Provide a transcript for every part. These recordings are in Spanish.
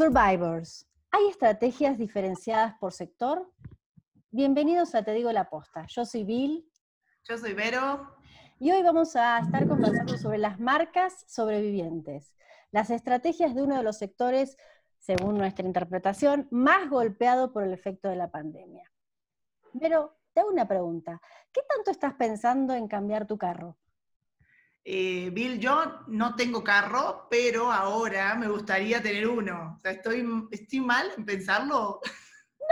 Survivors. ¿Hay estrategias diferenciadas por sector? Bienvenidos a Te Digo la Posta. Yo soy Bill. Yo soy Vero. Y hoy vamos a estar conversando sobre las marcas sobrevivientes, las estrategias de uno de los sectores, según nuestra interpretación, más golpeado por el efecto de la pandemia. Pero te hago una pregunta. ¿Qué tanto estás pensando en cambiar tu carro? Eh, Bill, yo no tengo carro, pero ahora me gustaría tener uno. O sea, ¿estoy, estoy mal en pensarlo?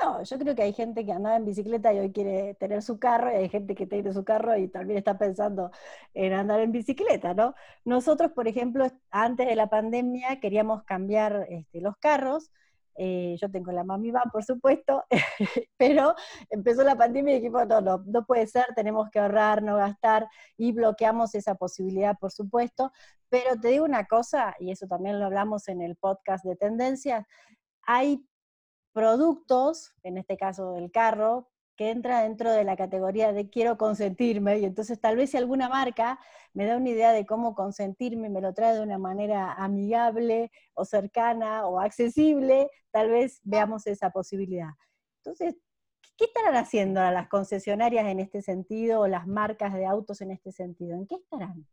No, yo creo que hay gente que andaba en bicicleta y hoy quiere tener su carro, y hay gente que tiene su carro y también está pensando en andar en bicicleta, ¿no? Nosotros, por ejemplo, antes de la pandemia queríamos cambiar este, los carros, eh, yo tengo la Mami Van, por supuesto, pero empezó la pandemia y dijimos, no, no, no puede ser, tenemos que ahorrar, no gastar, y bloqueamos esa posibilidad, por supuesto. Pero te digo una cosa, y eso también lo hablamos en el podcast de tendencias, hay productos, en este caso el carro, que entra dentro de la categoría de quiero consentirme, y entonces tal vez si alguna marca me da una idea de cómo consentirme, me lo trae de una manera amigable o cercana o accesible, tal vez veamos esa posibilidad. Entonces, ¿qué estarán haciendo las concesionarias en este sentido o las marcas de autos en este sentido? ¿En qué estarán?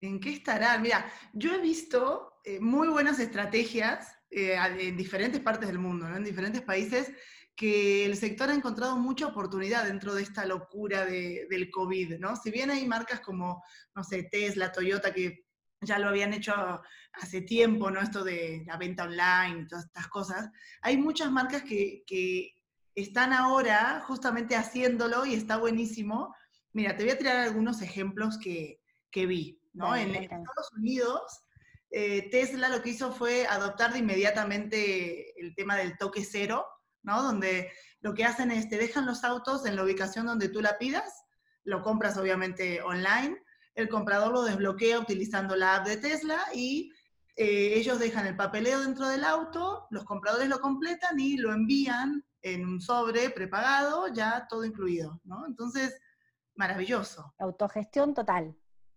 ¿En qué estarán? Mira, yo he visto eh, muy buenas estrategias eh, en diferentes partes del mundo, en diferentes países, que el sector ha encontrado mucha oportunidad dentro de esta locura del COVID, ¿no? Si bien hay marcas como, no sé, Tesla, Toyota, que ya lo habían hecho hace tiempo, ¿no? Esto de la venta online y todas estas cosas, hay muchas marcas que, están ahora justamente haciéndolo y está buenísimo. Mira, te voy a tirar algunos ejemplos que, vi, ¿no? en, Estados Unidos, eh, Tesla lo que hizo fue adoptar de inmediatamente el tema del toque cero, ¿no? Donde lo que hacen es te dejan los autos en la ubicación donde tú la pidas, lo compras obviamente online, el comprador lo desbloquea utilizando la app de Tesla y eh, ellos dejan el papeleo dentro del auto, los compradores lo completan y lo envían en un sobre prepagado, ya todo incluido, ¿no? Entonces, maravilloso. Autogestión total.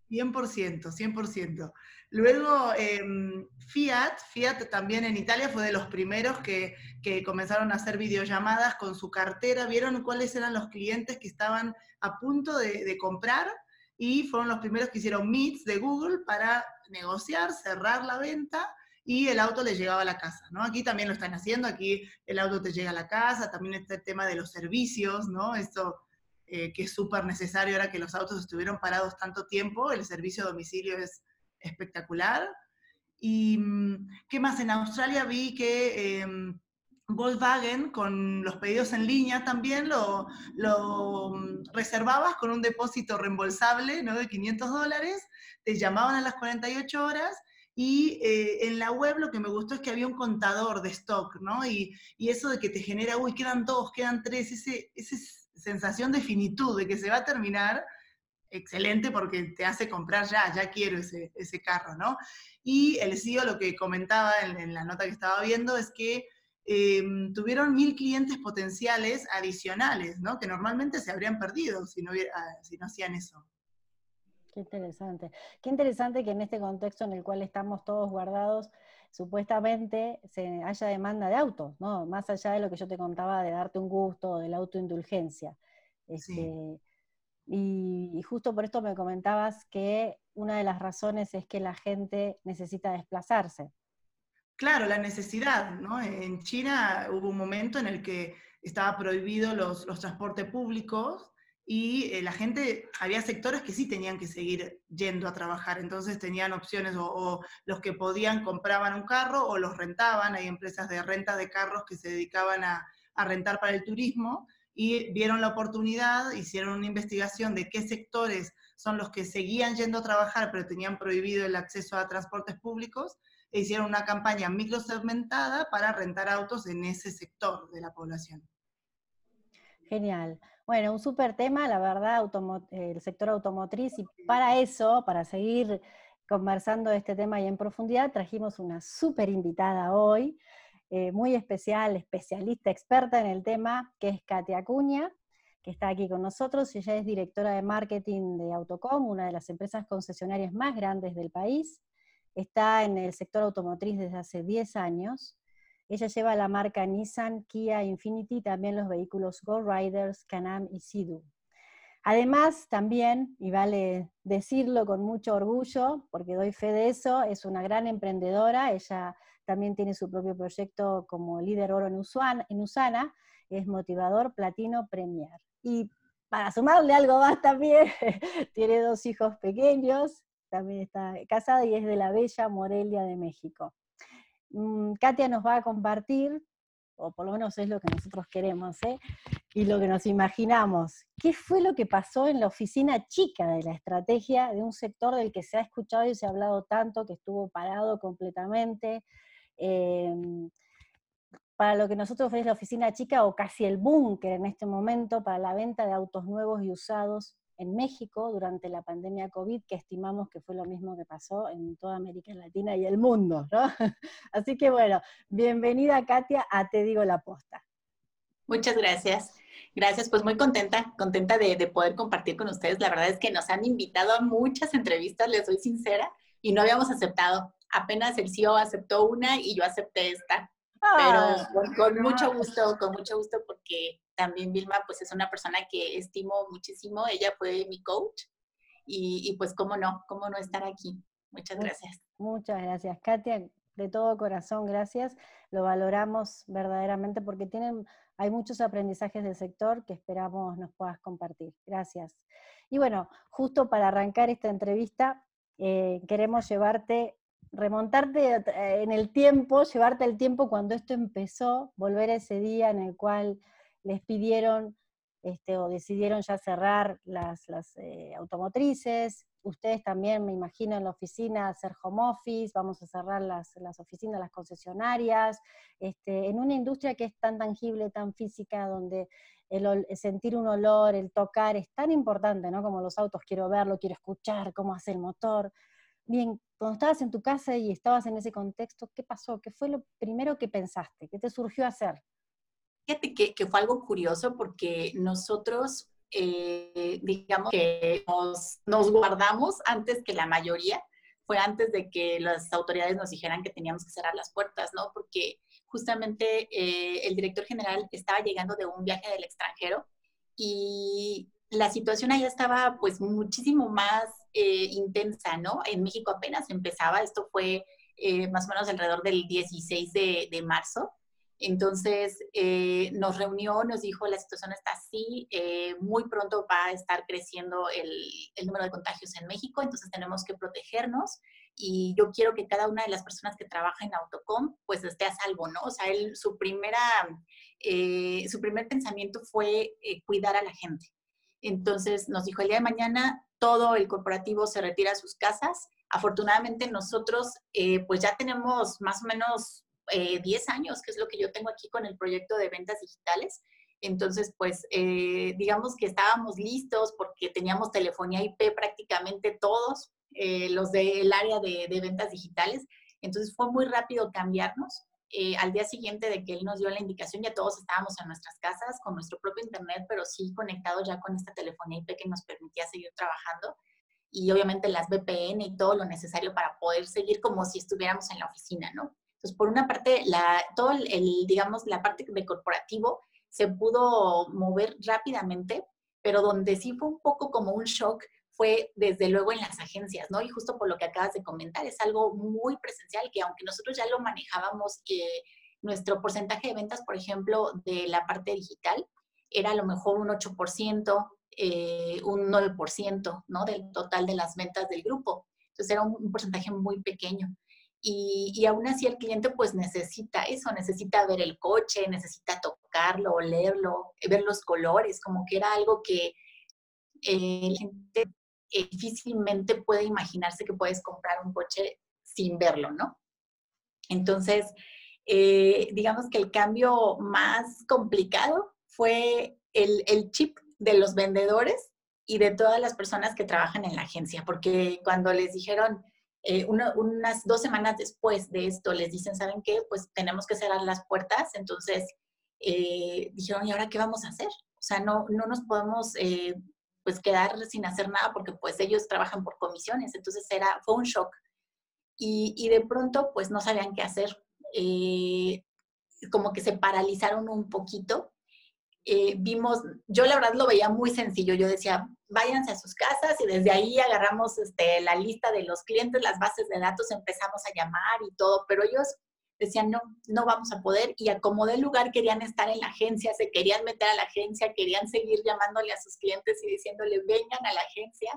100%, 100%. Luego, em, Fiat, Fiat también en Italia fue de los primeros que, comenzaron a hacer videollamadas con su cartera, vieron cuáles eran los clientes que estaban a punto de, comprar y fueron los primeros que hicieron meets de Google para negociar, cerrar la venta y el auto le llegaba a la casa, ¿no? Aquí también lo están haciendo, aquí el auto te llega a la casa, también está el tema de los servicios, ¿no? Esto eh, que es súper necesario ahora que los autos estuvieron parados tanto tiempo, el servicio a domicilio es espectacular. ¿Y mm, qué más? En Australia vi que em, Volkswagen con los pedidos en línea también lo, lo, mm, reservabas con un depósito reembolsable ¿no? de 500 dólares, te llamaban a las 48 horas y eh, en la web lo que me gustó es que había un contador de stock, ¿no? Y, y eso de que te genera, uy, quedan dos, quedan tres, ese, ese sensación de finitud, de que se va a terminar, excelente porque te hace comprar ya, ya quiero ese, ese carro, ¿no? Y el CEO lo que comentaba en, la nota que estaba viendo es que em, tuvieron mil clientes potenciales adicionales, ¿no? Que normalmente se habrían perdido si no, si no hacían eso. Qué interesante. Qué interesante que en este contexto en el cual estamos todos guardados, supuestamente se haya demanda de autos, ¿no? Más allá de lo que yo te contaba de darte un gusto, de la autoindulgencia. Este, y, justo por esto me comentabas que una de las razones es que la gente necesita desplazarse. Claro, la necesidad, ¿no? En China hubo un momento en el que estaba prohibido los, los transportes públicos y eh, la gente, había sectores que sí tenían que seguir yendo a trabajar, entonces tenían opciones o, los que podían compraban un carro o los rentaban, hay empresas de renta de carros que se dedicaban a, a rentar para el turismo y vieron la oportunidad, hicieron una investigación de qué sectores son los que seguían yendo a trabajar pero tenían prohibido el acceso a transportes públicos e hicieron una campaña microsegmentada para rentar autos en ese sector de la población. Genial. Bueno, un súper tema, la verdad, el sector automotriz, y para eso, para seguir conversando de este tema y en profundidad, trajimos una súper invitada hoy, eh, muy especial, especialista, experta en el tema, que es Katia Acuña, que está aquí con nosotros. Ella es directora de marketing de Autocom, una de las empresas concesionarias más grandes del país. está en el sector automotriz desde hace 10 años. Ella lleva la marca Nissan, Kia, Infinity, también los vehículos Go Riders, Can-Am y Sea-Doo. Además, también, y vale decirlo con mucho orgullo, porque doy fe de eso, es una gran emprendedora, ella también tiene su propio proyecto como líder oro en Usana, es motivador platino premier. Y para sumarle algo más también, tiene dos hijos pequeños, también está casada y es de la bella Morelia de México. Mm, Katia nos va a compartir, o por lo menos es lo que nosotros queremos, ¿eh? y lo que nos imaginamos. ¿Qué fue lo que pasó en la oficina chica de la estrategia de un sector del que se ha escuchado y se ha hablado tanto, que estuvo parado completamente? Em, para lo que nosotros es la oficina chica o casi el búnker en este momento para la venta de autos nuevos y usados en México durante la pandemia COVID, que estimamos que fue lo mismo que pasó en toda América Latina y el mundo, ¿no? Así que bueno, bienvenida Katia a Te Digo la Posta. Muchas gracias. Gracias, pues muy contenta, contenta de, poder compartir con ustedes. La verdad es que nos han invitado a muchas entrevistas, les soy sincera, y no habíamos aceptado. Apenas el CEO aceptó una y yo acepté esta. pero ah, con, mucho gusto, con mucho gusto, porque también Vilma pues es una persona que estimo muchísimo. Ella fue mi coach y, y pues cómo no, cómo no estar aquí. Muchas gracias. Muchas gracias, Katia. De todo corazón, gracias. Lo valoramos verdaderamente porque tienen hay muchos aprendizajes del sector que esperamos nos puedas compartir. Gracias. Y bueno, justo para arrancar esta entrevista, eh, queremos llevarte, remontarte eh, en el tiempo, llevarte el tiempo cuando esto empezó, volver a ese día en el cual les pidieron este, o decidieron ya cerrar las, eh, automotrices, ustedes también, me imagino, en la oficina hacer home office, vamos a cerrar las, oficinas, las concesionarias, este, en una industria que es tan tangible, tan física, donde el, sentir un olor, el tocar es tan importante, ¿no? Como los autos, quiero verlo, quiero escuchar cómo hace el motor. Bien, cuando estabas en tu casa y estabas en ese contexto, ¿qué pasó? ¿Qué fue lo primero que pensaste? ¿Qué te surgió hacer? Fíjate que, que fue algo curioso porque nosotros eh, digamos que nos, guardamos antes que la mayoría, fue antes de que las autoridades nos dijeran que teníamos que cerrar las puertas, ¿no? Porque justamente eh, el director general estaba llegando de un viaje del extranjero y la situación allá estaba pues muchísimo más eh, intensa, ¿no? En México apenas empezaba, esto fue más o menos alrededor del 16 de, de marzo. Entonces eh, nos reunió, nos dijo, la situación está así, eh, muy pronto va a estar creciendo el, número de contagios en México, entonces tenemos que protegernos y yo quiero que cada una de las personas que trabaja en Autocom pues esté a salvo, ¿no? O sea, él, su, primera, eh, su primer pensamiento fue cuidar a la gente. Entonces nos dijo, el día de mañana todo el corporativo se retira a sus casas. Afortunadamente nosotros pues ya tenemos más o menos 10 eh, años, que es lo que yo tengo aquí con el proyecto de ventas digitales. Entonces, pues, eh, digamos que estábamos listos porque teníamos telefonía IP prácticamente todos eh, los del área de, ventas digitales. Entonces, fue muy rápido cambiarnos. Al día siguiente de que él nos dio la indicación, ya todos estábamos en nuestras casas con nuestro propio internet, pero sí conectados ya con esta telefonía IP que nos permitía seguir trabajando y obviamente las VPN y todo lo necesario para poder seguir como si estuviéramos en la oficina, ¿no? Entonces, por una parte, la, todo el, digamos, la parte de corporativo se pudo mover rápidamente, pero donde sí fue un poco como un shock fue desde luego en las agencias, ¿no? Y justo por lo que acabas de comentar, es algo muy presencial que aunque nosotros ya lo manejábamos, que nuestro porcentaje de ventas, por ejemplo, de la parte digital, era a lo mejor un 8%, eh, un 9%, ¿no? Del total de las ventas del grupo. Entonces era un porcentaje muy pequeño. Y, aún así el cliente pues necesita eso, necesita ver el coche, necesita tocarlo, olerlo, ver los colores, como que era algo que eh, la gente eh, difícilmente puede imaginarse que puedes comprar un coche sin verlo, ¿no? Entonces, eh, digamos que el cambio más complicado fue el, el chip de los vendedores y de todas las personas que trabajan en la agencia, porque cuando les dijeron, eh, unas dos semanas después de esto les dicen, ¿saben qué? Pues tenemos que cerrar las puertas. Entonces eh, dijeron, ¿y ahora qué vamos a hacer? O sea, no, no nos podemos eh, pues quedar sin hacer nada porque pues ellos trabajan por comisiones. Entonces era, fue un shock. y, de pronto pues no sabían qué hacer. Eh, como que se paralizaron un poquito. Eh, vimos, yo la verdad lo veía muy sencillo, yo decía, váyanse a sus casas y desde ahí agarramos este, la lista de los clientes, las bases de datos, empezamos a llamar y todo, pero ellos decían, no, no vamos a poder y a como de lugar querían estar en la agencia, se querían meter a la agencia, querían seguir llamándole a sus clientes y diciéndole, vengan a la agencia.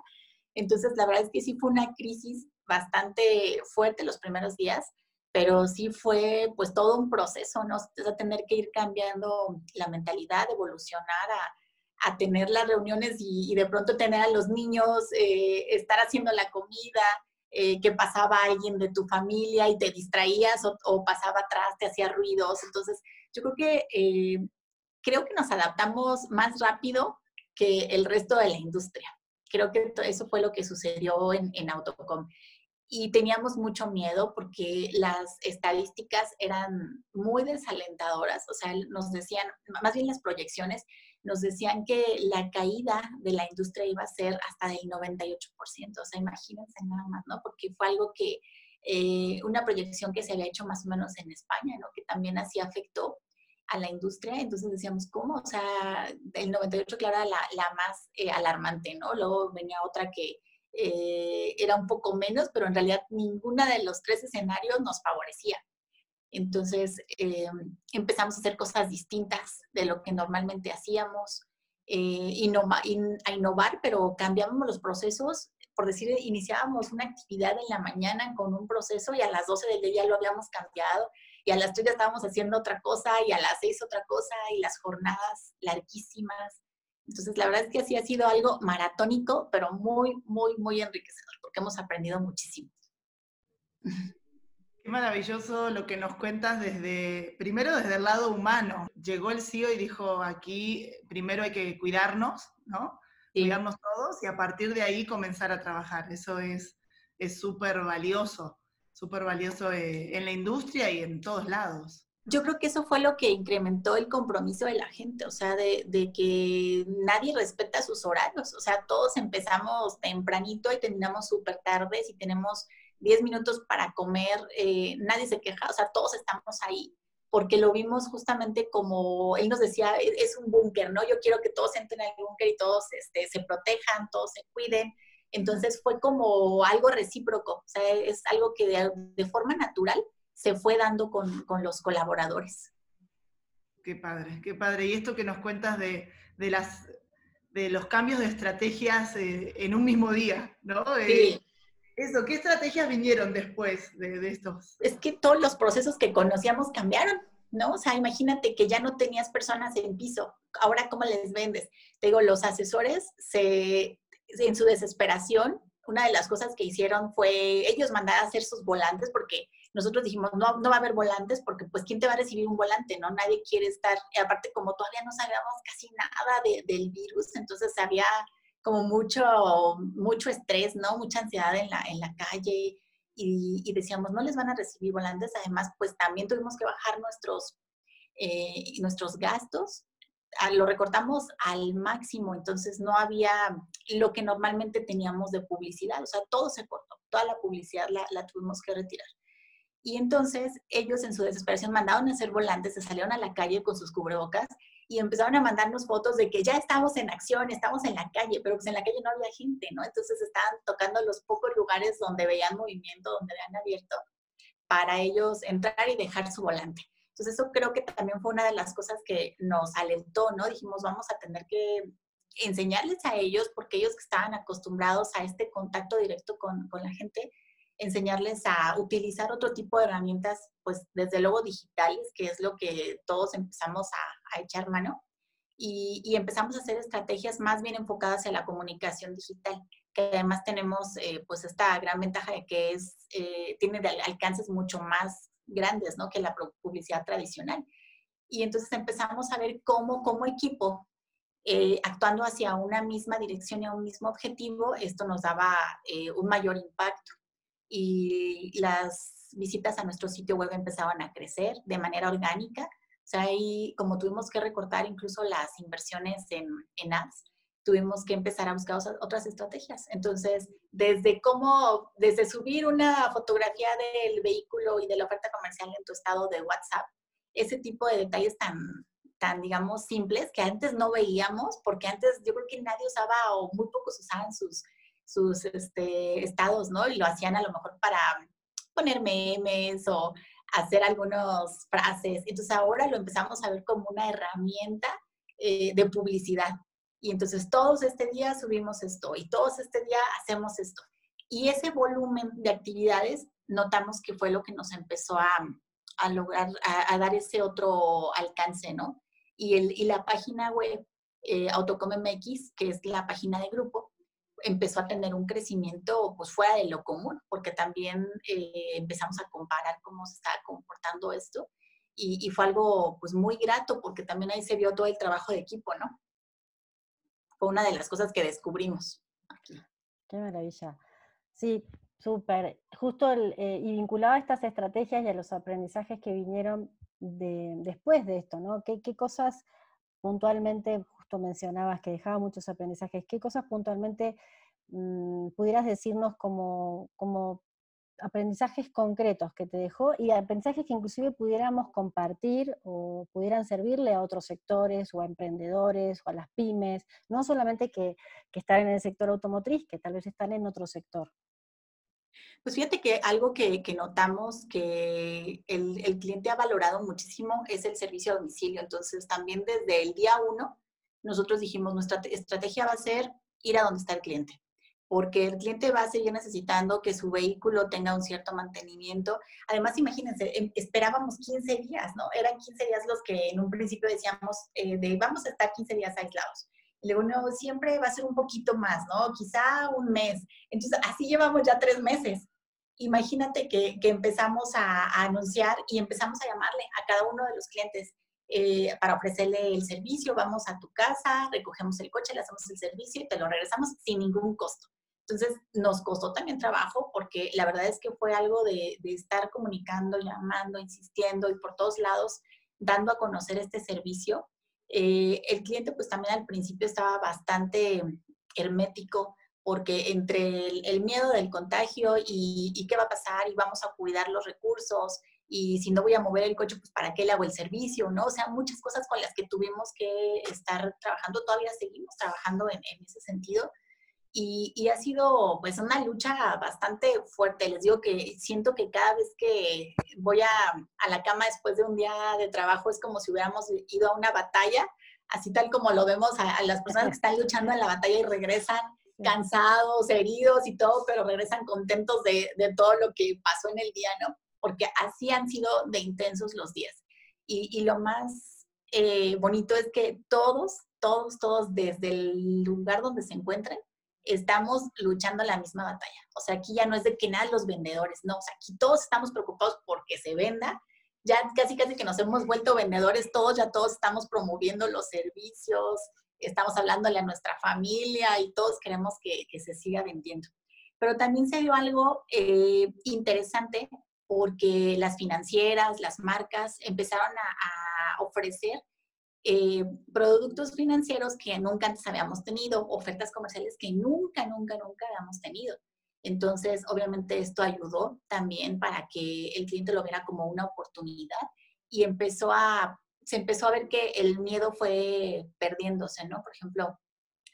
Entonces, la verdad es que sí fue una crisis bastante fuerte los primeros días, pero sí fue pues todo un proceso, ¿no? O tener que ir cambiando la mentalidad, evolucionar a, a tener las reuniones y, de pronto tener a los niños, eh, estar haciendo la comida, eh, que pasaba alguien de tu familia y te distraías o, pasaba atrás, te hacía ruidos. Entonces, yo creo que, eh, creo que nos adaptamos más rápido que el resto de la industria. Creo que eso fue lo que sucedió en, en Autocom y teníamos mucho miedo porque las estadísticas eran muy desalentadoras, o sea, nos decían, más bien las proyecciones, nos decían que la caída de la industria iba a ser hasta del 98%, o sea, imagínense nada más, ¿no? Porque fue algo que, eh, una proyección que se había hecho más o menos en España, ¿no? Que también así afectó a la industria, entonces decíamos, ¿cómo? O sea, el 98, claro, era la, más eh, alarmante, ¿no? Luego venía otra que eh, era un poco menos, pero en realidad ninguna de los tres escenarios nos favorecía. Entonces eh, empezamos a hacer cosas distintas de lo que normalmente hacíamos, eh, a innovar, pero cambiábamos los procesos. Por decir, iniciábamos una actividad en la mañana con un proceso y a las 12 del día lo habíamos cambiado y a las 3 ya estábamos haciendo otra cosa y a las 6 otra cosa y las jornadas larguísimas. Entonces, la verdad es que así ha sido algo maratónico, pero muy, muy, muy enriquecedor, porque hemos aprendido muchísimo. Qué maravilloso lo que nos cuentas desde, primero desde el lado humano. Llegó el CEO y dijo, aquí primero hay que cuidarnos, ¿no? Cuidarnos todos y a partir de ahí comenzar a trabajar. Eso es súper valioso, súper valioso eh, en la industria y en todos lados yo creo que eso fue lo que incrementó el compromiso de la gente, o sea, de, que nadie respeta sus horarios, o sea, todos empezamos tempranito y terminamos súper tarde, si tenemos 10 minutos para comer, eh, nadie se queja, o sea, todos estamos ahí, porque lo vimos justamente como, él nos decía, e, es, un búnker, ¿no? Yo quiero que todos entren al búnker y todos este, se protejan, todos se cuiden. Entonces fue como algo recíproco, o sea, es algo que de, de forma natural se fue dando con, los colaboradores. Qué padre, qué padre. Y esto que nos cuentas de, las, de los cambios de estrategias eh, en un mismo día, ¿no? Eh, eso, ¿qué estrategias vinieron después de, de, estos? Es que todos los procesos que conocíamos cambiaron, ¿no? O sea, imagínate que ya no tenías personas en piso, ahora ¿cómo les vendes? Te digo, los asesores se, en su desesperación, una de las cosas que hicieron fue ellos mandar a hacer sus volantes porque nosotros dijimos, no, no va a haber volantes porque pues ¿quién te va a recibir un volante? ¿no? Nadie quiere estar, aparte como todavía no sabíamos casi nada del virus, entonces había como mucho, mucho estrés, ¿no? Mucha ansiedad en la, en la calle y, decíamos, no les van a recibir volantes, además pues también tuvimos que bajar nuestros, eh, nuestros gastos lo recortamos al máximo, entonces no había lo que normalmente teníamos de publicidad, o sea, todo se cortó, toda la publicidad la, la tuvimos que retirar. Y entonces ellos en su desesperación mandaron a hacer volantes, se salieron a la calle con sus cubrebocas y empezaron a mandarnos fotos de que ya estamos en acción, estamos en la calle, pero pues en la calle no había gente, ¿no? Entonces estaban tocando los pocos lugares donde veían movimiento, donde habían abierto, para ellos entrar y dejar su volante. Entonces eso creo que también fue una de las cosas que nos alentó, ¿no? Dijimos, vamos a tener que enseñarles a ellos, porque ellos que estaban acostumbrados a este contacto directo con, con la gente, enseñarles a utilizar otro tipo de herramientas, pues desde luego digitales, que es lo que todos empezamos a, echar mano, y, empezamos a hacer estrategias más bien enfocadas en la comunicación digital, que además tenemos eh, pues esta gran ventaja de que es, eh, tiene alcances mucho más grandes ¿no? que la publicidad tradicional. Y entonces empezamos a ver cómo como equipo eh, actuando hacia una misma dirección y a un mismo objetivo, esto nos daba un mayor impacto y las visitas a nuestro sitio web empezaban a crecer de manera orgánica. O sea, ahí como tuvimos que recortar incluso las inversiones en, en ads, tuvimos que empezar a buscar otras estrategias. Entonces, desde cómo, desde subir una fotografía del vehículo y de la oferta comercial en tu estado de WhatsApp, ese tipo de detalles tan, tan, digamos, simples que antes no veíamos, porque antes yo creo que nadie usaba o muy pocos usaban sus, sus este, estados, ¿no? Y lo hacían a lo mejor para poner memes o hacer algunas frases. Entonces ahora lo empezamos a ver como una herramienta eh, de publicidad. Y entonces todos este día subimos esto y todos este día hacemos esto. Y ese volumen de actividades notamos que fue lo que nos empezó a, a lograr, a, dar ese otro alcance, ¿no? Y, el, y la página web eh, AutoComMX, que es la página de grupo, empezó a tener un crecimiento pues fuera de lo común, porque también eh, empezamos a comparar cómo se estaba comportando esto y, y, fue algo pues muy grato porque también ahí se vio todo el trabajo de equipo, ¿no? fue una de las cosas que descubrimos aquí. Qué maravilla. Sí, súper. Justo eh, y vinculado a estas estrategias y a los aprendizajes que vinieron de, después de esto, ¿no? ¿Qué, ¿Qué, cosas puntualmente, mencionabas que dejaba muchos aprendizajes, qué cosas puntualmente mmm, pudieras decirnos como, como aprendizajes concretos que te dejó y aprendizajes que inclusive pudiéramos compartir o pudieran servirle a otros sectores o a emprendedores o a las pymes, no solamente que, que están en el sector automotriz, que tal vez están en otro sector. Pues fíjate que algo que, que notamos que el, el, cliente ha valorado muchísimo es el servicio a domicilio. Entonces, también desde el día uno, nosotros dijimos, nuestra estrategia va a ser ir a donde está el cliente porque el cliente va a seguir necesitando que su vehículo tenga un cierto mantenimiento. Además, imagínense, em, esperábamos 15 días, ¿no? Eran 15 días los que en un principio decíamos, eh, de vamos a estar 15 días aislados. Y luego, no, siempre va a ser un poquito más, ¿no? Quizá un mes. Entonces, así llevamos ya tres meses. Imagínate que, que empezamos a, a, anunciar y empezamos a llamarle a cada uno de los clientes eh, para ofrecerle el servicio. Vamos a tu casa, recogemos el coche, le hacemos el servicio y te lo regresamos sin ningún costo. Entonces, nos costó también trabajo porque la verdad es que fue algo de, estar comunicando, llamando, insistiendo y por todos lados dando a conocer este servicio. Eh, el cliente pues también al principio estaba bastante hermético porque entre el, miedo del contagio y, y, qué va a pasar y vamos a cuidar los recursos y si no voy a mover el coche, pues para qué le hago el servicio, ¿no? O sea, muchas cosas con las que tuvimos que estar trabajando, todavía seguimos trabajando en ese sentido y, y, ha sido pues una lucha bastante fuerte. Les digo que siento que cada vez que voy a, a, la cama después de un día de trabajo es como si hubiéramos ido a una batalla, así tal como lo vemos a, a las personas que están luchando en la batalla y regresan cansados, heridos y todo, pero regresan contentos de, de todo lo que pasó en el día, ¿no? Porque así han sido de intensos los días. Y, y lo más eh, bonito es que todos, todos, todos, desde el lugar donde se encuentren, estamos luchando la misma batalla. O sea, aquí ya no es de que nada los vendedores, no, o sea, aquí todos estamos preocupados porque se venda. Ya casi casi que nos hemos vuelto vendedores todos, ya todos estamos promoviendo los servicios, estamos hablándole a nuestra familia y todos queremos que, que se siga vendiendo. Pero también se dio algo eh, interesante porque las financieras, las marcas empezaron a, a ofrecer eh, productos financieros que nunca antes habíamos tenido, ofertas comerciales que nunca, nunca, nunca habíamos tenido. Entonces, obviamente esto ayudó también para que el cliente lo viera como una oportunidad y empezó a, se empezó a ver que el miedo fue perdiéndose, ¿no? Por ejemplo,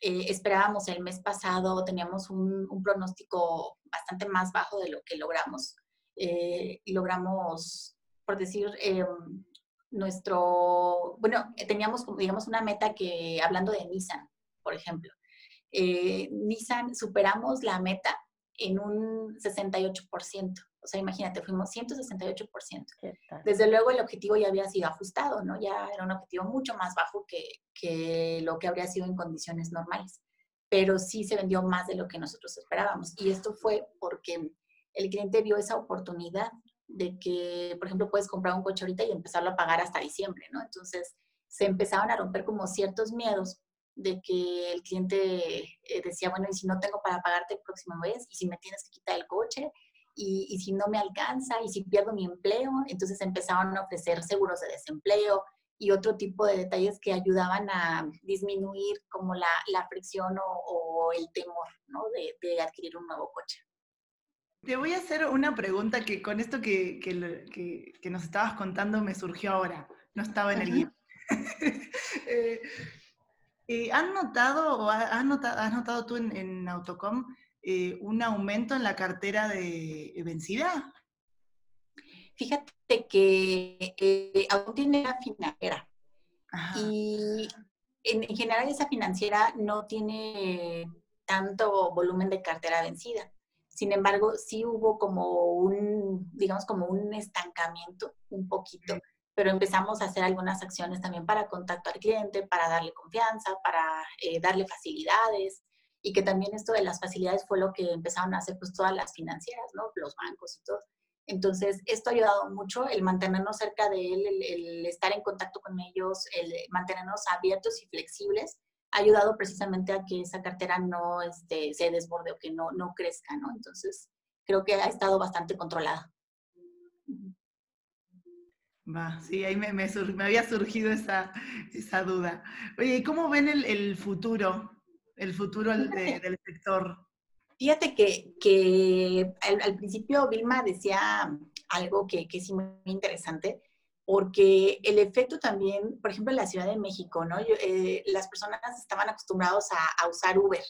eh, esperábamos el mes pasado, teníamos un, un, pronóstico bastante más bajo de lo que logramos. Eh, logramos, por decir, eh, nuestro, bueno, eh, teníamos, digamos, una meta que, hablando de Nissan, por ejemplo, eh, Nissan superamos la meta en un 68%. O sea, imagínate, fuimos 168%. Desde luego el objetivo ya había sido ajustado, ¿no? Ya era un objetivo mucho más bajo que, que lo que habría sido en condiciones normales. Pero sí se vendió más de lo que nosotros esperábamos. Y esto fue porque el cliente vio esa oportunidad de que, por ejemplo, puedes comprar un coche ahorita y empezarlo a pagar hasta diciembre, ¿no? Entonces, se empezaban a romper como ciertos miedos de que el cliente eh, decía, bueno, ¿y si no tengo para pagarte el próximo mes? ¿Y si me tienes que quitar el coche? ¿Y, y si no me alcanza? ¿Y si pierdo mi empleo? Entonces empezaban a ofrecer seguros de desempleo y otro tipo de detalles que ayudaban a disminuir como la, la fricción o, el temor ¿no? de, de, adquirir un nuevo coche. Te voy a hacer una pregunta que con esto que, que, que, nos estabas contando me surgió ahora, no estaba en el guion. eh, eh, ¿Has notado o has notado, has notado tú en, en Autocom eh, un aumento en la cartera de vencida? Fíjate que eh, aún tiene la financiera. Y en, general esa financiera no tiene tanto volumen de cartera vencida. Sin embargo, sí hubo como un, digamos, como un estancamiento un poquito, pero empezamos a hacer algunas acciones también para contacto al cliente, para darle confianza, para eh, darle facilidades y que también esto de las facilidades fue lo que empezaron a hacer pues todas las financieras, ¿no? Los bancos y todo. Entonces, esto ha ayudado mucho, el mantenernos cerca de él, el, estar en contacto con ellos, el mantenernos abiertos y flexibles, ha ayudado precisamente a que esa cartera no este, se desborde o que no, no crezca, ¿no? Entonces, creo que ha estado bastante controlada. Va, sí, ahí me, me, había surgido esa, esa, duda. Oye, ¿y cómo ven el, el futuro, el futuro del sector? Fíjate que, que al, principio Vilma decía algo que, que es muy interesante, porque el efecto también, por ejemplo, en la Ciudad de México, ¿no? Eh, las personas estaban acostumbrados a, a usar Uber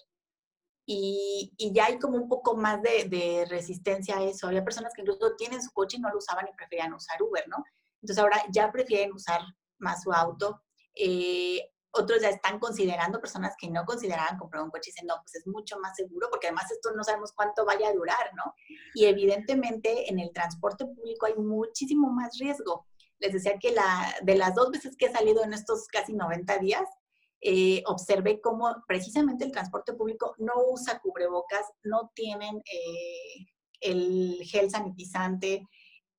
y, y, ya hay como un poco más de, de, resistencia a eso. Había personas que incluso tienen su coche y no lo usaban y preferían usar Uber, ¿no? Entonces ahora ya prefieren usar más su auto. Eh, otros ya están considerando, personas que no consideraban comprar un coche y dicen, no, pues es mucho más seguro, porque además esto no sabemos cuánto vaya a durar, ¿no? Y evidentemente en el transporte público hay muchísimo más riesgo. Les decía que la, de las dos veces que he salido en estos casi 90 días, eh, observé cómo precisamente el transporte público no usa cubrebocas, no tienen eh, el gel sanitizante.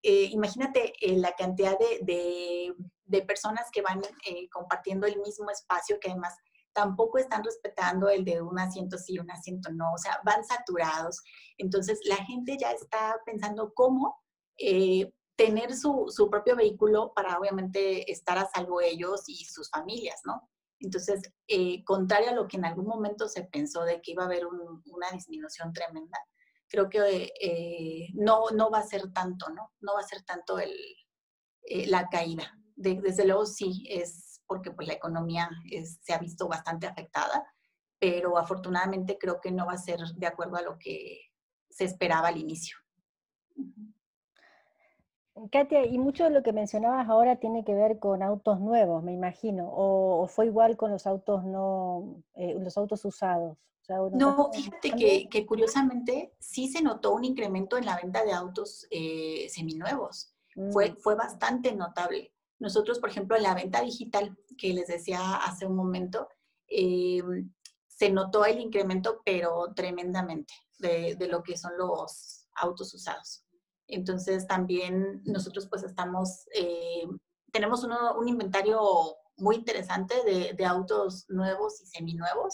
Eh, imagínate la cantidad de personas que van eh, compartiendo el mismo espacio, que además tampoco están respetando el de un asiento sí, un asiento no, o sea, van saturados. Entonces, la gente ya está pensando cómo eh, tener su, su, propio vehículo para obviamente estar a salvo ellos y sus familias, ¿no? Entonces, eh, contrario a lo que en algún momento se pensó de que iba a haber una disminución tremenda, creo que no, no va a ser tanto, ¿no? No va a ser tanto el, la caída desde luego sí, es porque pues, la economía se ha visto bastante afectada, pero afortunadamente creo que no va a ser de acuerdo a lo que se esperaba al inicio. Katia, y mucho de lo que mencionabas ahora tiene que ver con autos nuevos, me imagino, o, fue igual con los autos no, eh, los autos usados. no, fíjate que, que, curiosamente sí se notó un incremento en la venta de autos eh, seminuevos. Fue, mm. fue bastante notable. Nosotros, por ejemplo, en la venta digital, que les decía hace un momento, eh, se notó el incremento, pero tremendamente, de, de, lo que son los autos usados. Entonces, también nosotros pues estamos, eh, tenemos un inventario muy interesante de, de, autos nuevos y seminuevos,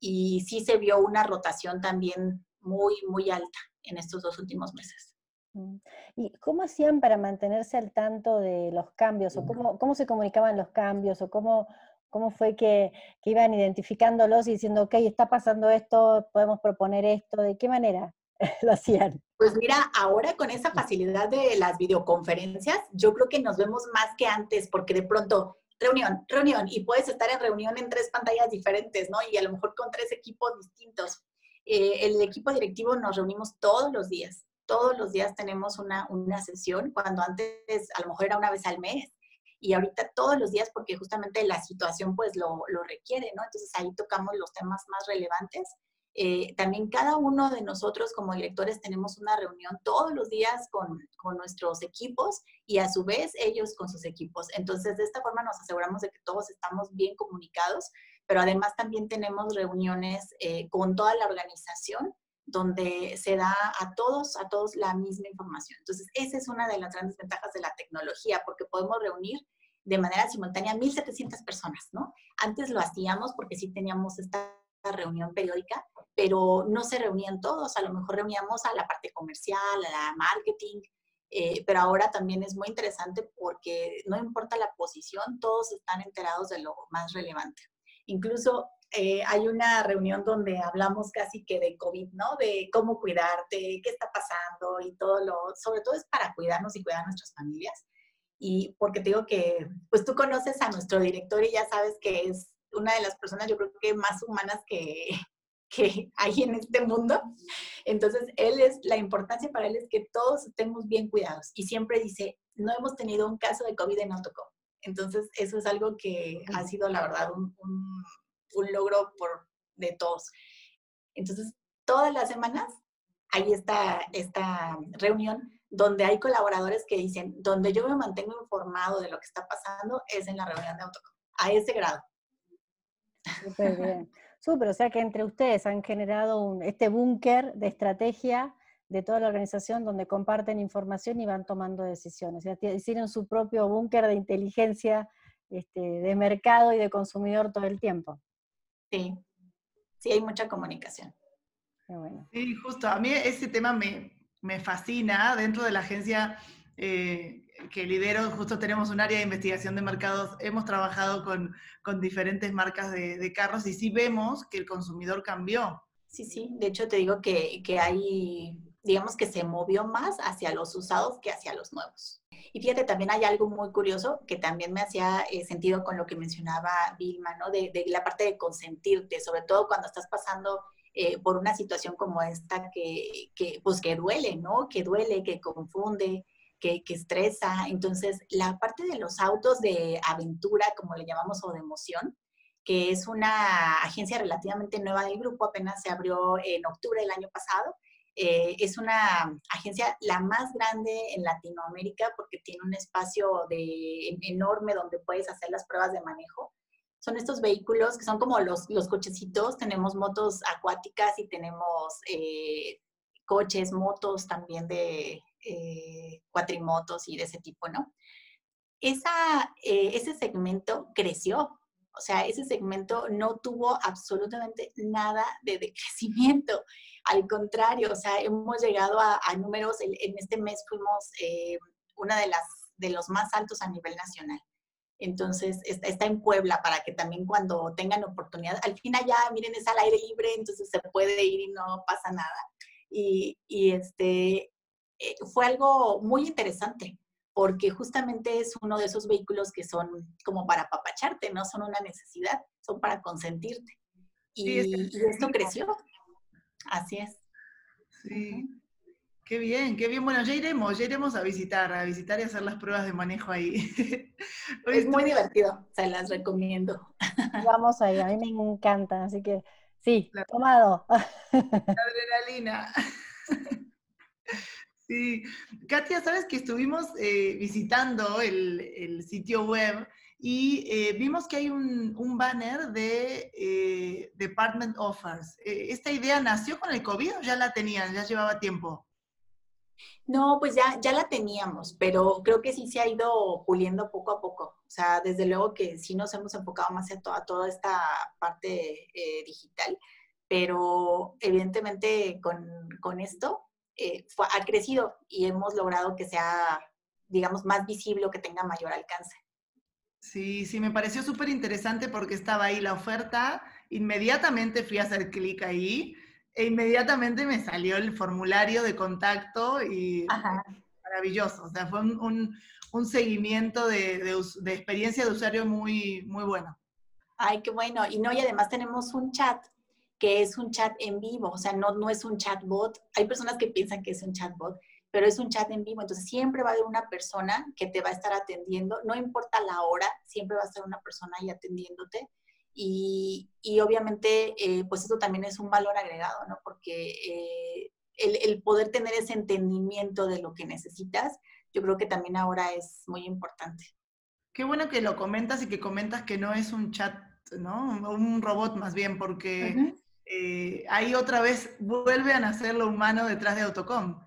y sí se vio una rotación también muy, muy alta en estos dos últimos meses. Mm. ¿Y cómo hacían para mantenerse al tanto de los cambios? ¿O cómo, cómo se comunicaban los cambios? ¿O cómo, cómo fue que, que, iban identificándolos y diciendo, ok, está pasando esto, podemos proponer esto? ¿De qué manera lo hacían? Pues mira, ahora con esa facilidad de las videoconferencias, yo creo que nos vemos más que antes, porque de pronto, reunión, reunión, y puedes estar en reunión en tres pantallas diferentes, ¿no? Y a lo mejor con tres equipos distintos. Eh, el equipo directivo nos reunimos todos los días todos los días tenemos una, una sesión, cuando antes a lo mejor era una vez al mes, y ahorita todos los días porque justamente la situación pues lo, lo requiere, ¿no? Entonces ahí tocamos los temas más relevantes. Eh, también cada uno de nosotros como directores tenemos una reunión todos los días con, con, nuestros equipos y a su vez ellos con sus equipos. Entonces de esta forma nos aseguramos de que todos estamos bien comunicados, pero además también tenemos reuniones eh, con toda la organización donde se da a todos, a todos la misma información. Entonces, esa es una de las grandes ventajas de la tecnología, porque podemos reunir de manera simultánea 1.700 personas, ¿no? Antes lo hacíamos porque sí teníamos esta reunión periódica, pero no se reunían todos, a lo mejor reuníamos a la parte comercial, a la marketing, Eh, pero ahora también es muy interesante porque no importa la posición, todos están enterados de lo más relevante. Incluso eh, hay una reunión donde hablamos casi que de COVID, ¿no? De cómo cuidarte, qué está pasando y todo lo, sobre todo es para cuidarnos y cuidar a nuestras familias. Y porque te digo que, pues tú conoces a nuestro director y ya sabes que es una de las personas, yo creo que más humanas que, que hay en este mundo. Entonces, él es, la importancia para él es que todos estemos bien cuidados. Y siempre dice, no hemos tenido un caso de COVID en Autocom. Entonces, eso es algo que ha sido, la verdad, un, un, logro por, de todos. Entonces, todas las semanas hay esta, esta reunión donde hay colaboradores que dicen, donde yo me mantengo informado de lo que está pasando es en la reunión de Autocom, a ese grado. Súper bien. Súper, o sea que entre ustedes han generado un, este búnker de estrategia de toda la organización donde comparten información y van tomando decisiones. O sea, hicieron su propio búnker de inteligencia este, de mercado y de consumidor todo el tiempo. Sí, sí, hay mucha comunicación. Sí, justo, a mí ese tema me, me fascina dentro de la agencia. Eh, que lidero, justo tenemos un área de investigación de mercados, hemos trabajado con, con diferentes marcas de, de, carros y sí vemos que el consumidor cambió. Sí, sí, de hecho te digo que, que hay, digamos que se movió más hacia los usados que hacia los nuevos. Y fíjate, también hay algo muy curioso que también me hacía eh, sentido con lo que mencionaba Vilma, ¿no? De, de, la parte de consentirte, sobre todo cuando estás pasando eh, por una situación como esta que, que, pues que duele, ¿no? Que duele, que confunde, que, estresa. Entonces, la parte de los autos de aventura, como le llamamos, o de emoción, que es una agencia relativamente nueva del grupo, apenas se abrió en octubre del año pasado. Eh, es una agencia la más grande en Latinoamérica porque tiene un espacio de, enorme donde puedes hacer las pruebas de manejo. Son estos vehículos que son como los, los cochecitos, tenemos motos acuáticas y tenemos eh, coches, motos también de, eh, cuatrimotos y de ese tipo, ¿no? Esa, eh, ese segmento creció, o sea, ese segmento no tuvo absolutamente nada de decrecimiento. Al contrario, o sea, hemos llegado a, números, en, este mes fuimos eh, una de las de los más altos a nivel nacional. Entonces, está, en Puebla para que también cuando tengan oportunidad, al fin allá, miren, es al aire libre, entonces se puede ir y no pasa nada. Y este, eh, fue algo muy interesante, porque justamente es uno de esos vehículos que son como para apapacharte, no son una necesidad, son para consentirte. Y, esto creció. Así es. Sí. Qué bien, qué bien. Bueno, ya iremos, ya iremos a visitar, a visitar y hacer las pruebas de manejo ahí. es muy divertido, se las recomiendo. Vamos ahí, a mí me encantan, así que sí, tomado. adrenalina. Sí, Katia, sabes que estuvimos eh, visitando el, sitio web y eh, vimos que hay un, banner de eh, Department Offers. ¿Esta idea nació con el COVID o ya la tenían, ya llevaba tiempo? No, pues ya, ya la teníamos, pero creo que sí se ha ido puliendo poco a poco. O sea, desde luego que sí nos hemos enfocado más a, a toda esta parte digital, pero evidentemente con, con esto eh, ha crecido y hemos logrado que sea, digamos, más visible o que tenga mayor alcance. Sí, sí, me pareció súper interesante porque estaba ahí la oferta, inmediatamente fui a hacer clic ahí e inmediatamente me salió el formulario de contacto y maravilloso, o sea, fue un, un, seguimiento de, de, de, experiencia de usuario muy, muy bueno. Ay, qué bueno. Y no, y además tenemos un chat que es un chat en vivo, o sea, no, no es un chatbot. Hay personas que piensan que es un chatbot, pero es un chat en vivo, entonces siempre va a haber una persona que te va a estar atendiendo, no importa la hora, siempre va a estar una persona ahí atendiéndote. Y, y obviamente, eh, pues eso también es un valor agregado, ¿no? Porque eh, el, el poder tener ese entendimiento de lo que necesitas, yo creo que también ahora es muy importante. Qué bueno que lo comentas y que comentas que no es un chat, ¿no? Un robot más bien, porque eh, ahí otra vez vuelve a nacer lo humano detrás de Autocom.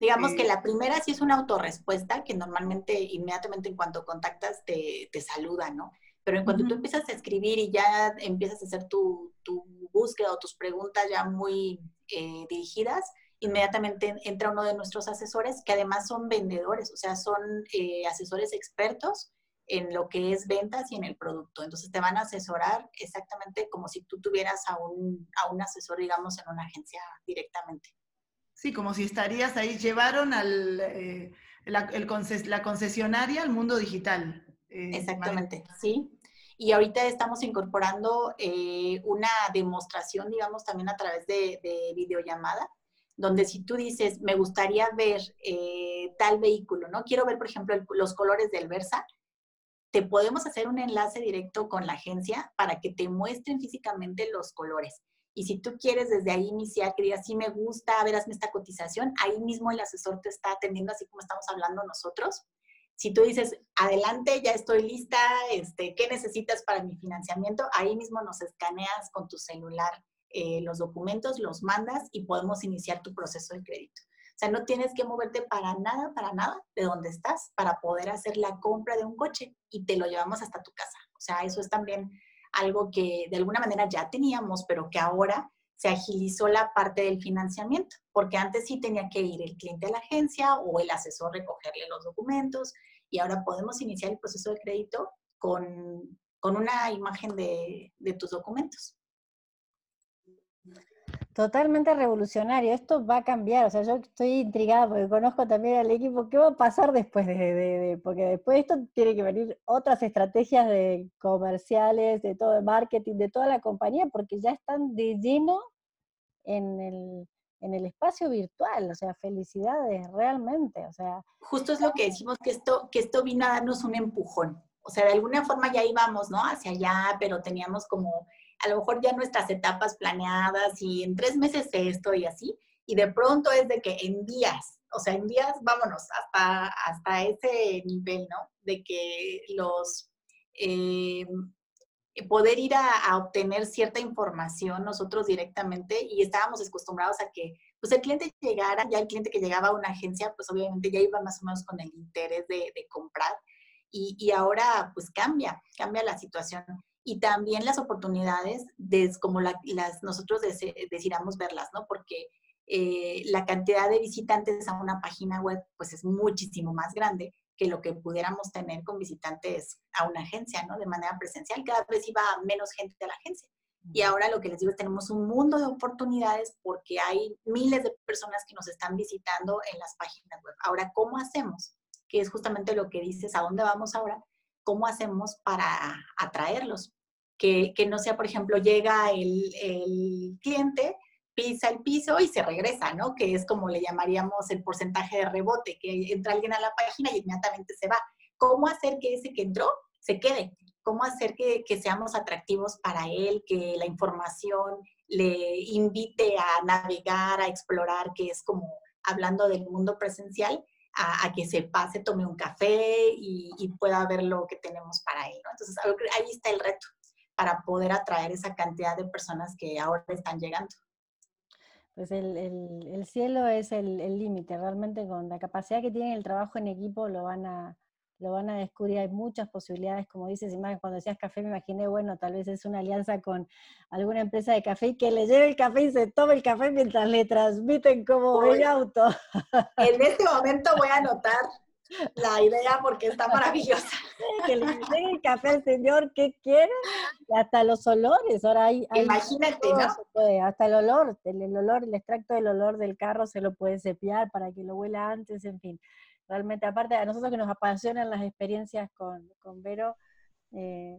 Digamos que eh, la primera sí es una autorrespuesta que normalmente inmediatamente en cuanto contactas te, te saluda, ¿no? Pero en cuanto tú empiezas a escribir y ya empiezas a hacer tu, tu búsqueda o tus preguntas ya muy eh, dirigidas, inmediatamente entra uno de nuestros asesores, que además son vendedores, o sea, son asesores expertos en lo que es ventas y en el producto. Entonces te van a asesorar exactamente como si tú tuvieras a un, a un asesor, digamos, en una agencia directamente. Sí, como si estarías ahí, llevaron al, eh, la, la, concesionaria al mundo digital. Eh, exactamente, sí. Y ahorita estamos incorporando eh, una demostración, digamos, también a través de, de videollamada, donde si tú dices, me gustaría ver tal vehículo, ¿no? Quiero ver, por ejemplo, los colores del Versa, te podemos hacer un enlace directo con la agencia para que te muestren físicamente los colores. Y si tú quieres desde ahí iniciar, que sí me gusta, a ver, hazme esta cotización, ahí mismo el asesor te está atendiendo así como estamos hablando nosotros. Si tú dices, adelante, ya estoy lista, este, ¿qué necesitas para mi financiamiento? Ahí mismo nos escaneas con tu celular eh, los documentos, los mandas y podemos iniciar tu proceso de crédito. Sea, no tienes que moverte para nada, para nada de donde estás para poder hacer la compra de un coche y te lo llevamos hasta tu casa. O sea, eso es también algo que de alguna manera ya teníamos, pero que ahora se agilizó la parte del financiamiento, porque antes sí tenía que ir el cliente a la agencia o el asesor recogerle los documentos y ahora podemos iniciar el proceso de crédito con, con una imagen de, de tus documentos. Totalmente revolucionario, esto va a cambiar, o sea, yo estoy intrigada porque conozco también al equipo, ¿qué va a pasar después de, porque después de esto tiene que venir otras estrategias de comerciales, de todo el marketing, de toda la compañía, porque ya están de lleno en el, en el espacio virtual, o sea, felicidades realmente, o sea. Justo es lo que decimos que esto, que esto vino a darnos un empujón, o sea, de alguna forma ya íbamos, ¿no? Hacia allá, pero teníamos como a lo mejor ya nuestras etapas planeadas y en tres meses esto y así, y de pronto es de que en días, o sea, en días, vámonos, hasta, hasta ese nivel, ¿no? De que los, eh, poder ir a, obtener cierta información nosotros directamente y estábamos acostumbrados a que pues el cliente llegara, ya el cliente que llegaba a una agencia, pues obviamente ya iba más o menos con el interés de, comprar y, y, ahora pues cambia, cambia la situación y también las oportunidades, de, como las nosotros deseamos verlas, ¿no? Porque eh, la cantidad de visitantes a una página web pues es muchísimo más grande que lo que pudiéramos tener con visitantes a una agencia, ¿no? De manera presencial, cada vez iba menos gente a la agencia. Y ahora lo que les digo es tenemos un mundo de oportunidades porque hay miles de personas que nos están visitando en las páginas web. Ahora, ¿cómo hacemos? Que es justamente lo que dices, ¿a dónde vamos ahora? ¿Cómo hacemos para atraerlos? Que, no sea, por ejemplo, llega el, cliente, pisa el piso y se regresa, ¿no? Que es como le llamaríamos el porcentaje de rebote, que entra alguien a la página y inmediatamente se va. ¿Cómo hacer que ese que entró se quede? ¿Cómo hacer que, seamos atractivos para él, que la información le invite a navegar, a explorar, que es como hablando del mundo presencial, a, que se pase, tome un café y, y, pueda ver lo que tenemos para él. ¿no? Entonces, ahí está el reto para poder atraer esa cantidad de personas que ahora están llegando. Pues el, el, cielo es el límite, realmente con la capacidad que tiene el trabajo en equipo lo van a, lo van a descubrir, hay muchas posibilidades, como dices, y más cuando decías café me imaginé, bueno, tal vez es una alianza con alguna empresa de café y que le lleve el café y se tome el café mientras le transmiten como el auto. En este momento voy a anotar la idea porque está maravillosa. que le den el café al señor que quiera, y hasta los olores, ahora hay... Imagínate, ¿no? hasta el olor, el, olor, el extracto del olor del carro se lo puede cepillar para que lo huela antes, en fin. Realmente, aparte, a nosotros que nos apasionan las experiencias con, con Vero, eh,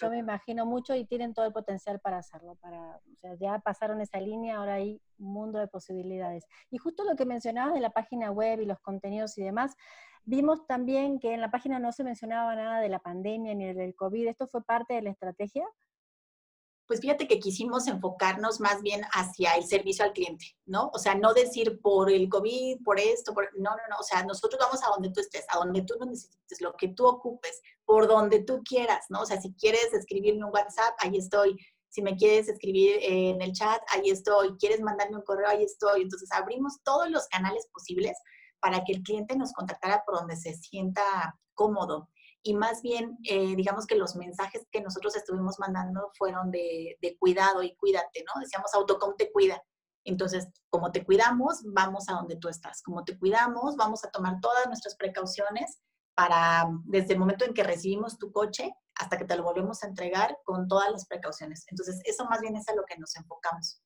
yo, me imagino mucho y tienen todo el potencial para hacerlo. Para, o sea, ya pasaron esa línea, ahora hay un mundo de posibilidades. Y justo lo que mencionabas de la página web y los contenidos y demás, vimos también que en la página no se mencionaba nada de la pandemia ni del COVID. ¿Esto fue parte de la estrategia? pues fíjate que quisimos enfocarnos más bien hacia el servicio al cliente, ¿no? O sea, no decir por el COVID, por esto, por... no, no, no, o sea, nosotros vamos a donde tú estés, a donde tú lo necesites, lo que tú ocupes, por donde tú quieras, ¿no? O sea, si quieres escribirme un WhatsApp, ahí estoy. Si me quieres escribir en el chat, ahí estoy. Quieres mandarme un correo, ahí estoy. Entonces, abrimos todos los canales posibles para que el cliente nos contactara por donde se sienta cómodo y más bien, eh, digamos que los mensajes que nosotros estuvimos mandando fueron de, cuidado y cuídate, ¿no? Decíamos, Autocom te cuida. Entonces, como te cuidamos, vamos a donde tú estás. Como te cuidamos, vamos a tomar todas nuestras precauciones para, desde el momento en que recibimos tu coche hasta que te lo volvemos a entregar con todas las precauciones. Entonces, eso más bien es a lo que nos enfocamos.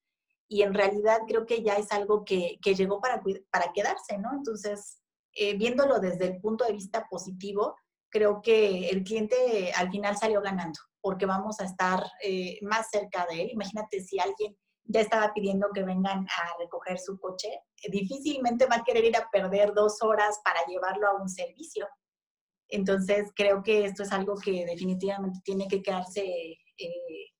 Y en realidad creo que ya es algo que, que llegó para, para quedarse, ¿no? Entonces, eh, viéndolo desde el punto de vista positivo, creo que el cliente al final salió ganando, porque vamos a estar eh, más cerca de él. Imagínate si alguien ya estaba pidiendo que vengan a recoger su coche, difícilmente va a querer ir a perder dos horas para llevarlo a un servicio. Entonces, creo que esto es algo que definitivamente tiene que quedarse eh,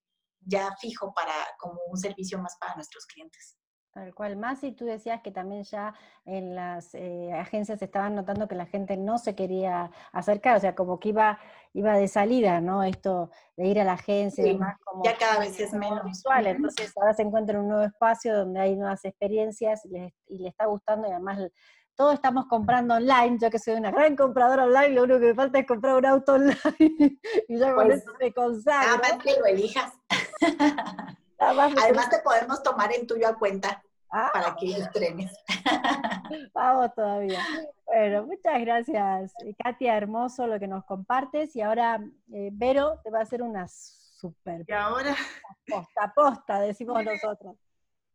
ya fijo para como un servicio más para nuestros clientes. Tal cual, más y tú decías que también ya en las eh, agencias estaban notando que la gente no se quería acercar, o sea, como que iba, iba de salida, ¿no? Esto de ir a la agencia y demás, como ya cada vez es menos visual, entonces ahora se encuentra en un nuevo espacio donde hay nuevas experiencias y le, está gustando y además todos estamos comprando online, yo que soy una gran compradora online, lo único que me falta es comprar un auto online y ya con pues, eso me consagro. Nada más que lo elijas. Además te podemos tomar el tuyo a cuenta ah. para que estrenes. Vamos todavía. Bueno, muchas gracias, Katia, hermoso lo que nos compartes. Y ahora eh, Vero te va a hacer una super y ahora posta posta, decimos nosotros.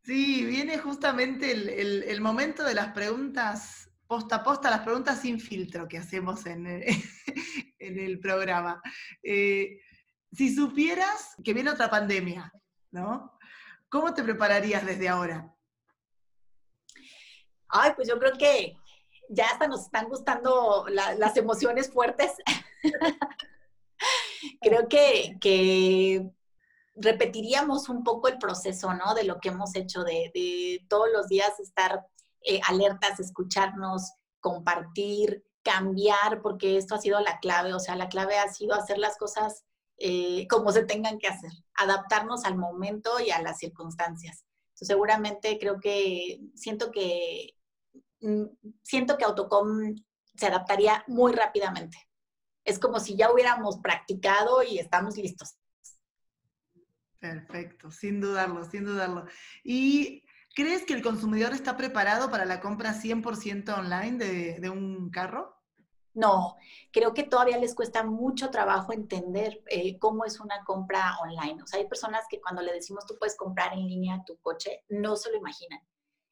Sí, viene justamente el, momento de las preguntas posta a posta, las preguntas sin filtro que hacemos en el, en el programa. Eh, si supieras que viene otra pandemia, ¿no? ¿Cómo te prepararías desde ahora? Ay, pues yo creo que ya hasta nos están gustando las emociones fuertes. creo que, repetiríamos un poco el proceso, ¿no? De lo que hemos hecho, de, todos los días estar eh, alertas, escucharnos, compartir, cambiar, porque esto ha sido la clave, o sea, la clave ha sido hacer las cosas eh, como se tengan que hacer, adaptarnos al momento y a las circunstancias. seguramente creo que siento que mm, siento que Autocom se adaptaría muy rápidamente. Es como si ya hubiéramos practicado y estamos listos. Perfecto, sin dudarlo, sin dudarlo. ¿Y crees que el consumidor está preparado para la compra 100% online de, de un carro? No, creo que todavía les cuesta mucho trabajo entender eh, cómo es una compra online. O sea, hay personas que cuando le decimos tú puedes comprar en línea tu coche, no se lo imaginan.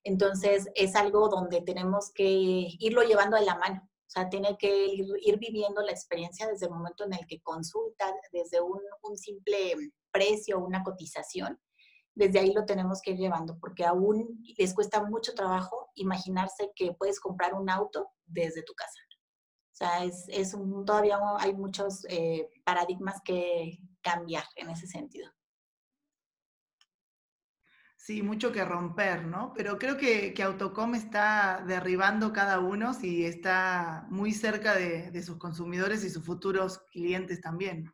Entonces, es algo donde tenemos que irlo llevando de la mano. O sea, tiene que ir, viviendo la experiencia desde el momento en el que consulta, desde un, un simple precio, una cotización. Desde ahí lo tenemos que ir llevando, porque aún les cuesta mucho trabajo imaginarse que puedes comprar un auto desde tu casa. O sea, es, un, todavía hay muchos eh, paradigmas que cambiar en ese sentido. Sí, mucho que romper, ¿no? Pero creo que, Autocom está derribando cada uno y está muy cerca de, sus consumidores y sus futuros clientes también.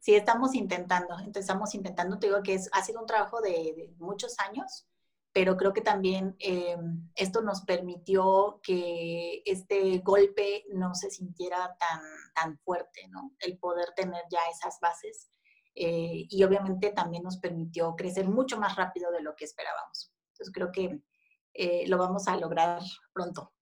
Sí, estamos intentando, estamos intentando, te digo que es, ha sido un trabajo de muchos años, pero creo que también eh, esto nos permitió que este golpe no se sintiera tan, tan fuerte, ¿no? El poder tener ya esas bases. Eh, y obviamente también nos permitió crecer mucho más rápido de lo que esperábamos. Entonces creo que eh, lo vamos a lograr pronto.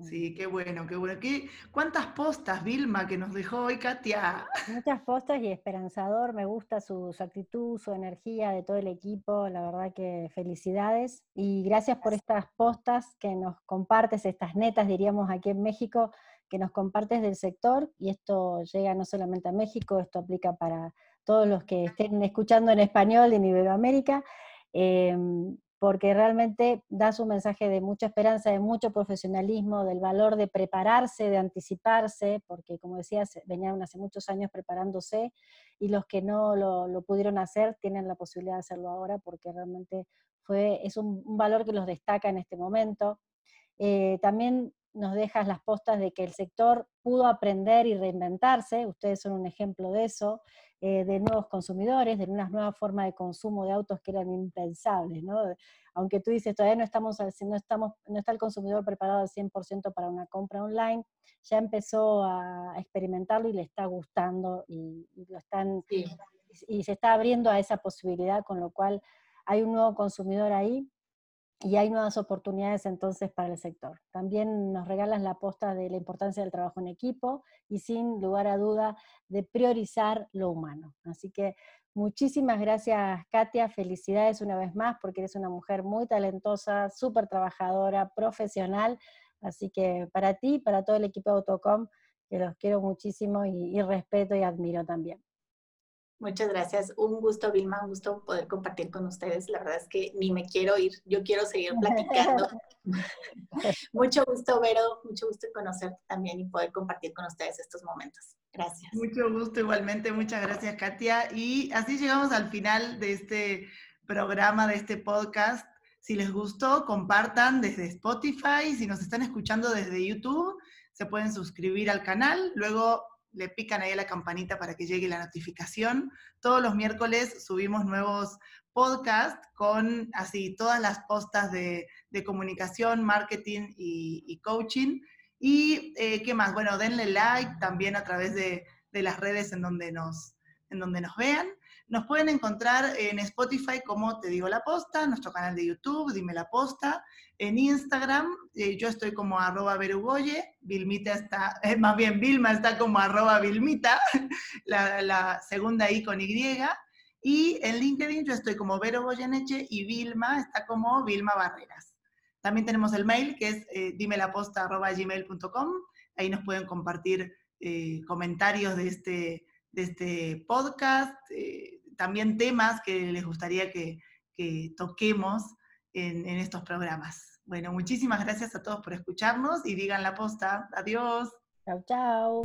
Sí, qué bueno, qué bueno. ¿Qué, ¿Cuántas postas, Vilma, que nos dejó hoy Katia? Muchas postas y esperanzador. Me gusta su, actitud, su energía de todo el equipo. La verdad que felicidades. Y gracias por estas postas que nos compartes, estas netas, diríamos aquí en México, que nos compartes del sector. Y esto llega no solamente a México, esto aplica para todos los que estén escuchando en español en Iberoamérica. Em, porque realmente das un mensaje de mucha esperanza, de mucho profesionalismo, del valor de prepararse, de anticiparse, porque como decías, venían hace muchos años preparándose y los que no lo, pudieron hacer tienen la posibilidad de hacerlo ahora porque realmente fue, es un, valor que los destaca en este momento. Eh, también nos dejas las postas de que el sector pudo aprender y reinventarse, ustedes son un ejemplo de eso, eh, de nuevos consumidores, de una nueva forma de consumo de autos que eran impensables, ¿no? Aunque tú dices, todavía no, estamos, no, estamos, no está el consumidor preparado al 100% para una compra online, ya empezó a experimentarlo y le está gustando y, lo están, y se está abriendo a esa posibilidad, con lo cual hay un nuevo consumidor ahí y hay nuevas oportunidades entonces para el sector. También nos regalas la posta de la importancia del trabajo en equipo y sin lugar a duda de priorizar lo humano. Así que muchísimas gracias Katia, felicidades una vez más porque eres una mujer muy talentosa, súper trabajadora, profesional. Así que para ti, para todo el equipo de Autocom, que los quiero muchísimo y respeto y admiro también. Muchas gracias. Un gusto, Vilma, un gusto poder compartir con ustedes. La verdad es que ni me quiero ir, yo quiero seguir platicando. mucho gusto, Vero, mucho gusto conocerte también y poder compartir con ustedes estos momentos. Gracias. Mucho gusto igualmente, muchas gracias, Katia. Y así llegamos al final de este programa, de este podcast. Si les gustó, compartan desde Spotify. Si nos están escuchando desde YouTube, se pueden suscribir al canal. Luego le pican ahí a la campanita para que llegue la notificación. Todos los miércoles subimos nuevos podcasts con así todas las postas de, comunicación, marketing y, coaching. Y eh, qué más, bueno, denle like también a través de, de las redes en donde, nos, en donde nos vean. Nos pueden encontrar en Spotify como Te Digo la Posta, nuestro canal de YouTube, Dime la Posta, en Instagram, eh, yo estoy como arroba Berugoye, Vilmita está, eh, más bien Vilma está como arroba Vilmita, la, segunda I con Y, y en LinkedIn yo estoy como Vero Goyeneche y Vilma está como Vilma Barreras. También tenemos el mail que es eh, dimelaposta.gmail.com. Ahí nos pueden compartir comentarios de este, de este podcast, también temas que les gustaría que, toquemos en, en estos programas. Bueno, muchísimas gracias a todos por escucharnos y digan la posta. Adiós. Chao, chao.